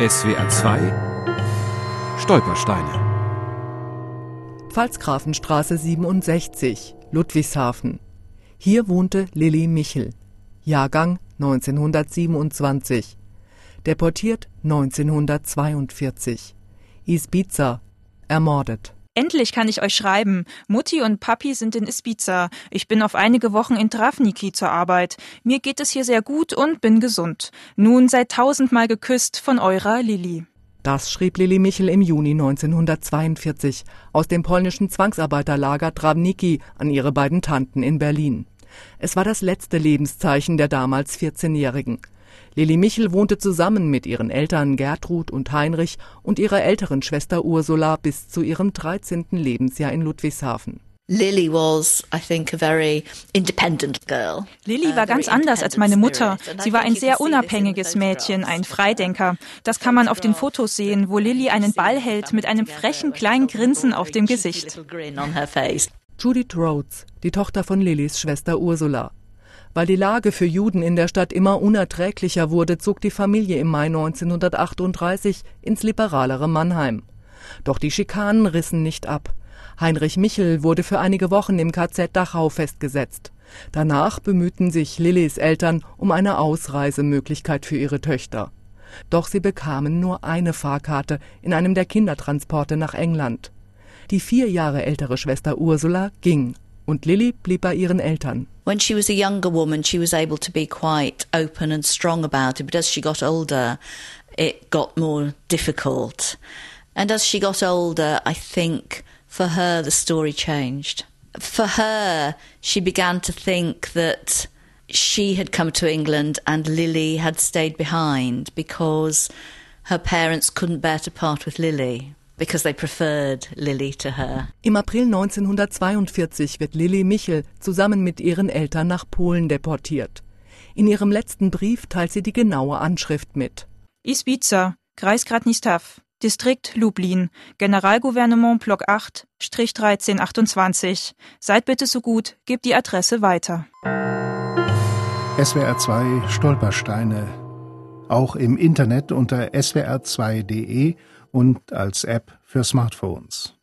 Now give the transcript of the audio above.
SWR 2 Stolpersteine Pfalzgrafenstraße 67, Ludwigshafen. Hier wohnte Lilly Michel. Jahrgang 1927. Deportiert 1942. Isbiza. Ermordet. Endlich kann ich euch schreiben. Mutti und Papi sind in Isbiza. Ich bin auf einige Wochen in Travniki zur Arbeit. Mir geht es hier sehr gut und bin gesund. Nun seid tausendmal geküsst von eurer Lilly. Das schrieb Lili Michel im Juni 1942 aus dem polnischen Zwangsarbeiterlager Travniki an ihre beiden Tanten in Berlin. Es war das letzte Lebenszeichen der damals 14-Jährigen. Lili Michel wohnte zusammen mit ihren Eltern Gertrud und Heinrich und ihrer älteren Schwester Ursula bis zu ihrem 13. Lebensjahr in Ludwigshafen. Lily was, I think, a very independent girl. Lily war ganz anders als meine Mutter. Sie war ein sehr unabhängiges Mädchen, ein Freidenker. Das kann man auf den Fotos sehen, wo Lily einen Ball hält mit einem frechen kleinen Grinsen auf dem Gesicht. Judith Rhodes, die Tochter von Lillys Schwester Ursula. Weil die Lage für Juden in der Stadt immer unerträglicher wurde, zog die Familie im Mai 1938 ins liberalere Mannheim. Doch die Schikanen rissen nicht ab. Heinrich Michel wurde für einige Wochen im KZ Dachau festgesetzt. Danach bemühten sich Lillys Eltern um eine Ausreisemöglichkeit für ihre Töchter. Doch sie bekamen nur eine Fahrkarte in einem der Kindertransporte nach England. Die vier Jahre ältere Schwester Ursula ging und Lilly blieb bei ihren Eltern. When she was a younger woman, she was able to be quite open and strong about it, but as she got older, it got more difficult. And as she got older, I think for her, the story changed. For her, she began to think that she had come to England and Lily had stayed behind because her parents couldn't bear to part with Lily. Because they preferred Lily to her. Im April 1942 wird Lily Michel zusammen mit ihren Eltern nach Polen deportiert. In ihrem letzten Brief teilt sie die genaue Anschrift mit. Isbiza, Kreisgrad Nistav, Distrikt Lublin, Generalgouvernement Block 8, 1328. Seid bitte so gut, gebt die Adresse weiter. SWR 2 Stolpersteine. Auch im Internet unter swr2.de und als App für Smartphones.